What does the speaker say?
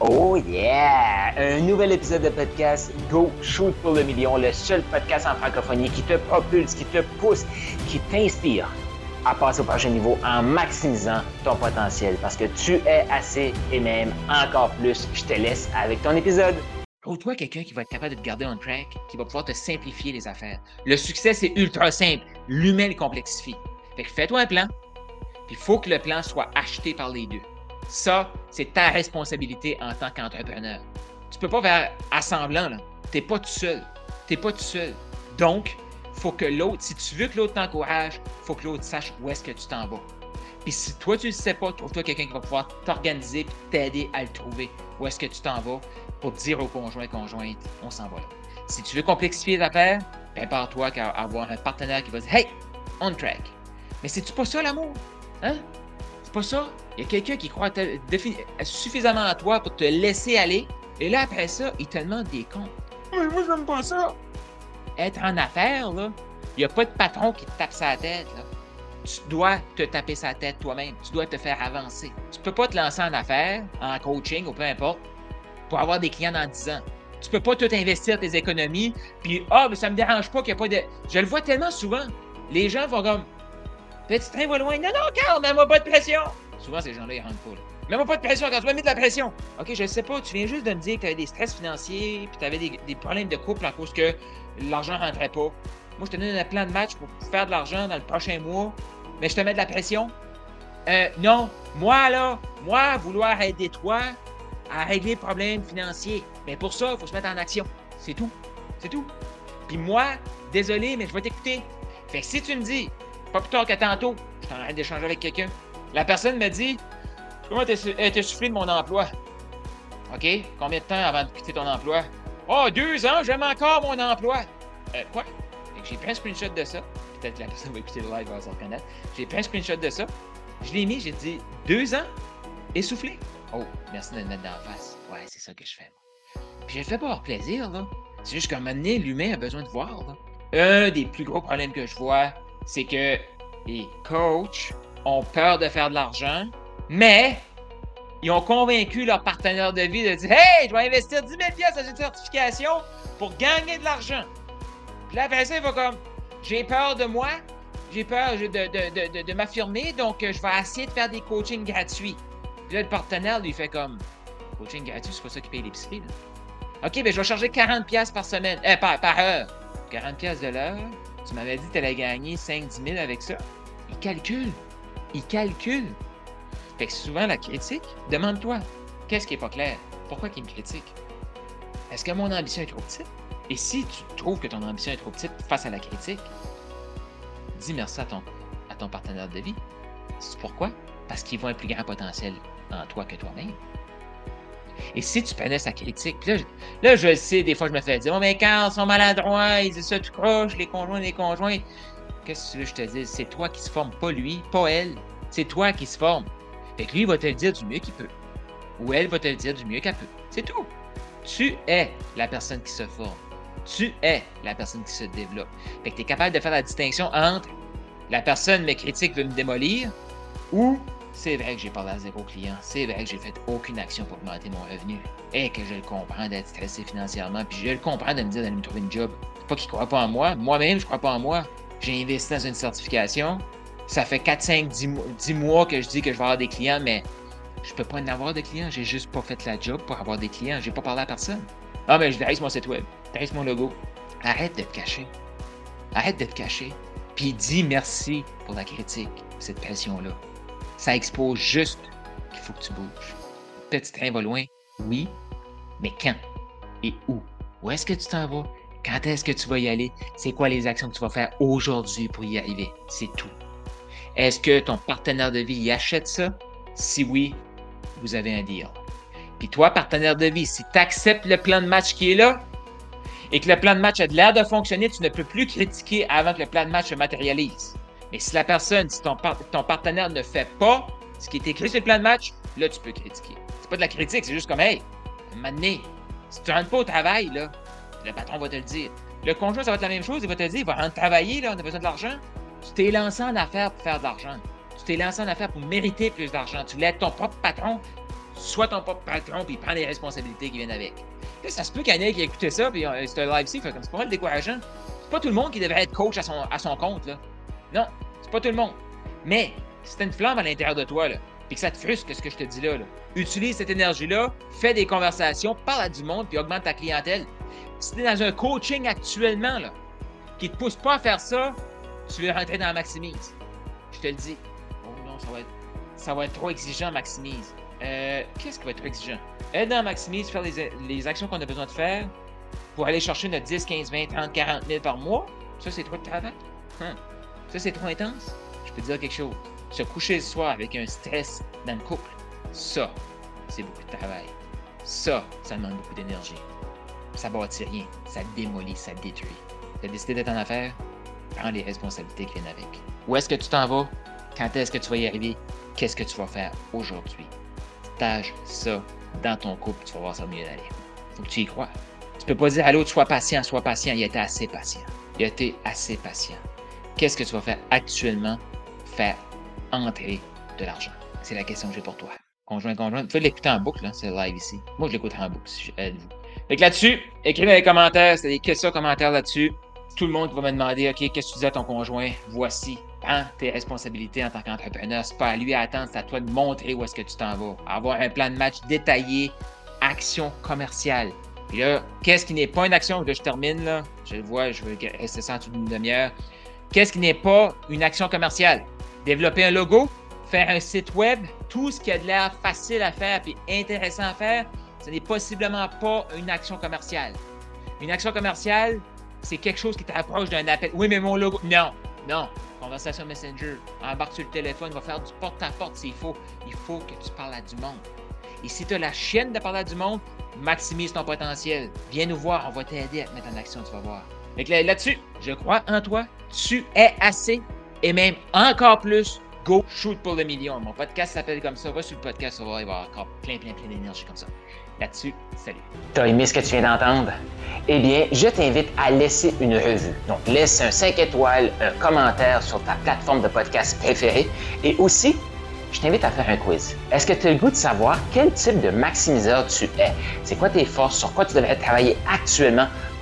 Oh yeah! Un nouvel épisode de podcast Go Shoot pour le million, le seul podcast en francophonie qui te propulse, qui te pousse, qui t'inspire à passer au prochain niveau en maximisant ton potentiel parce que tu es assez et même encore plus. Je te laisse avec ton épisode. Trouve-toi quelqu'un qui va être capable de te garder on track, qui va pouvoir te simplifier les affaires. Le succès, c'est ultra simple. L'humain le complexifie. Fait que fais-toi un plan, puis il faut que le plan soit acheté par les deux. Ça, c'est ta responsabilité en tant qu'entrepreneur. Tu peux pas faire assemblant, là. T'es pas tout seul. T'es pas tout seul. Donc, faut que l'autre, si tu veux que l'autre t'encourage, faut que l'autre sache où est-ce que tu t'en vas. Puis si toi, tu ne sais pas, trouve-toi quelqu'un qui va pouvoir t'organiser et t'aider à le trouver. Où est-ce que tu t'en vas pour dire au conjoint, conjointe, on s'en va là. Si tu veux complexifier l'affaire, prépare-toi à avoir un partenaire qui va dire Hey, on track. Mais c'est-tu pas ça l'amour? Hein? Pas ça? Il y a quelqu'un qui croit suffisamment à toi pour te laisser aller. Et là, après ça, il te demande des comptes. Mais moi, j'aime pas ça. Être en affaires, là, il n'y a pas de patron qui te tape sa tête. Là. Tu dois te taper sa tête toi-même. Tu dois te faire avancer. Tu peux pas te lancer en affaires, en coaching ou peu importe, pour avoir des clients dans 10 ans. Tu peux pas tout investir tes économies, puis ah, mais ça me dérange pas qu'il n'y a pas de. Je le vois tellement souvent. Les gens vont comme Petit train va loin. Non, non, Carl, mets-moi pas de pression. Souvent, ces gens-là, ils rentrent pas. Mets-moi pas de pression quand tu m'as mis de la pression. OK, je sais pas, tu viens juste de me dire que tu avais des stress financiers, puis tu avais des, problèmes de couple à cause que l'argent rentrait pas. Moi, je te donne un plan de match pour faire de l'argent dans le prochain mois, mais je te mets de la pression. Euh, non, moi, là, moi, vouloir aider toi à régler les problèmes financiers. Mais pour ça, il faut se mettre en action. C'est tout. C'est tout. Puis moi, désolé, mais je vais t'écouter. Fait que si tu me dis, pas plus tard que tantôt, je suis en train d'échanger avec quelqu'un. La personne me dit Comment t'es soufflé de mon emploi? OK, combien de temps avant de quitter ton emploi? Oh, deux ans, j'aime encore mon emploi. Euh, quoi? J'ai pris un screenshot de ça. Peut-être que la personne va écouter le live, va s'en reconnaître. J'ai pris un screenshot de ça. Je l'ai mis, j'ai dit deux ans essoufflé. Oh, merci de me mettre dans la face. Ouais, c'est ça que je fais. Puis je le fais pas avoir plaisir, là. C'est juste qu'à un moment donné, l'humain a besoin de voir. Là. Un des plus gros problèmes que je vois, c'est que les coachs ont peur de faire de l'argent, mais ils ont convaincu leur partenaire de vie de dire Hey, je vais investir 10 000 dans une certification pour gagner de l'argent. Puis là, ça, il va comme J'ai peur de moi, j'ai peur de, m'affirmer, donc je vais essayer de faire des coachings gratuits. Puis là, le partenaire lui fait comme Coaching gratuit, c'est pas ça qui paye l'épicerie. OK, ben je vais charger 40$ par semaine, euh, par heure. 40$ de l'heure, tu m'avais dit que tu allais gagner 5-10 000 avec ça. Il calcule. Il calcule. Fait que souvent, la critique, demande-toi, qu'est-ce qui n'est pas clair? Pourquoi il me critique? Est-ce que mon ambition est trop petite? Et si tu trouves que ton ambition est trop petite face à la critique, dis merci à ton, à ton partenaire de vie. C'est pourquoi? Parce qu'il voit un plus grand potentiel en toi que toi-même. Et si tu prenais sa critique, là, je, le sais, des fois, je me fais dire, oh, mais quand ils sont maladroits, ils disent ça tout croche, les conjoints, les conjoints. Qu'est-ce que tu je te dise? C'est toi qui se forme, pas lui, pas elle. C'est toi qui se forme. Fait que lui, il va te le dire du mieux qu'il peut. Ou elle va te le dire du mieux qu'elle peut. C'est tout. Tu es la personne qui se forme. Tu es la personne qui se développe. Fait que tu es capable de faire la distinction entre la personne me critique veut me démolir ou c'est vrai que j'ai parlé à zéro client. C'est vrai que j'ai fait aucune action pour augmenter mon revenu. Et que je le comprends d'être stressé financièrement. Puis je le comprends de me dire d'aller me trouver une job. pas qu'il ne croit pas en moi. Moi-même, je crois pas en moi. J'ai investi dans une certification. Ça fait 4, 5, 10, mois que je dis que je vais avoir des clients, mais je peux pas en avoir de clients. J'ai juste pas fait la job pour avoir des clients. J'ai pas parlé à personne. Ah, mais je dresse mon site web. Dresse mon logo. Arrête de te cacher. Arrête de te cacher. Puis dis merci pour la critique, cette pression-là ça expose juste qu'il faut que tu bouges. Petit train va loin, oui, mais quand et où? Où est-ce que tu t'en vas? Quand est-ce que tu vas y aller? C'est quoi les actions que tu vas faire aujourd'hui pour y arriver? C'est tout. Est-ce que ton partenaire de vie y achète ça? Si oui, vous avez un deal. Puis toi, partenaire de vie, si tu acceptes le plan de match qui est là et que le plan de match a l'air de fonctionner, tu ne peux plus critiquer avant que le plan de match se matérialise. Et si la personne, si ton, partenaire ne fait pas ce qui est écrit sur le plan de match, là, tu peux critiquer. C'est pas de la critique, c'est juste comme, hey, maintenant, si tu rentres pas au travail, là, le patron va te le dire. Le conjoint, ça va être la même chose, il va te dire, il va rentrer travailler, là, on a besoin de l'argent. Tu t'es lancé en affaires pour faire de l'argent. Tu t'es lancé en affaires pour mériter plus d'argent. Tu être ton propre patron. sois ton propre patron, puis prends les responsabilités qui viennent avec. Là, ça se peut qu'il y ait qui écouté ça, puis euh, c'est un live-ci, c'est pas mal décourageant. C'est pas tout le monde qui devrait être coach à son, à son compte, là. Non, pas tout le monde. Mais, si t'as une flamme à l'intérieur de toi, là, puis que ça te frustre ce que je te dis là, là? Utilise cette énergie-là, fais des conversations, parle à du monde, puis augmente ta clientèle. Si tu es dans un coaching actuellement, là, qui te pousse pas à faire ça, tu veux rentrer dans maximise. Je te le dis. Oh non, ça va être, ça va être trop exigeant, maximise. Euh, Qu'est-ce qui va être trop exigeant? Être dans maximise, faire les, les actions qu'on a besoin de faire pour aller chercher notre 10, 15, 20, 30, 40 000 par mois, ça c'est trop de travail. Hein? Ça c'est trop intense. Je peux te dire quelque chose. Se coucher le soir avec un stress dans le couple, ça, c'est beaucoup de travail. Ça, ça demande beaucoup d'énergie. Ça bâtit rien. Ça démolit, ça détruit. Tu as décidé d'être en affaire, Prends les responsabilités qui viennent avec. Où est-ce que tu t'en vas? Quand est-ce que tu vas y arriver? Qu'est-ce que tu vas faire aujourd'hui? Stage ça dans ton couple, tu vas voir ça mieux d'aller. Faut que tu y crois. Tu peux pas dire à l'autre, sois patient, sois patient. Il été assez patient. Il été assez patient. Qu'est-ce que tu vas faire actuellement? Faire entrer de l'argent? C'est la question que j'ai pour toi. Conjoint, conjoint. Tu peux l'écouter en boucle, c'est live ici. Moi, je l'écoute en boucle, si vous. Fait que là-dessus, écrivez dans les commentaires, c'est des questions, commentaires là-dessus tout le monde va me demander OK, qu'est-ce que tu dis à ton conjoint? Voici. Prends tes responsabilités en tant qu'entrepreneur. C'est pas à lui à attendre, c'est à toi de montrer où est-ce que tu t'en vas. Avoir un plan de match détaillé, action commerciale. Puis là, qu'est-ce qui n'est pas une action? Là, je termine, là. Je le vois, je vais rester toute une demi-heure. Qu'est-ce qui n'est pas une action commerciale? Développer un logo, faire un site web, tout ce qui a de l'air facile à faire et intéressant à faire, ce n'est possiblement pas une action commerciale. Une action commerciale, c'est quelque chose qui t'approche d'un appel. Oui, mais mon logo. Non, non. Conversation Messenger. Embarque sur le téléphone, va faire du porte-à-porte s'il faut. Il faut que tu parles à du monde. Et si tu as la chienne de parler à du monde, maximise ton potentiel. Viens nous voir, on va t'aider à te mettre en action, tu vas voir. Donc là-dessus, je crois en toi. Tu es assez et même encore plus. Go shoot pour le million. Mon podcast s'appelle comme ça. Va sur le podcast, on va y avoir encore plein, plein, plein d'énergie comme ça là-dessus. Salut. T'as aimé ce que tu viens d'entendre? Eh bien, je t'invite à laisser une revue. Donc, laisse un 5 étoiles, un commentaire sur ta plateforme de podcast préférée et aussi, je t'invite à faire un quiz. Est-ce que tu as le goût de savoir quel type de maximiseur tu es? C'est quoi tes forces? Sur quoi tu devrais travailler actuellement?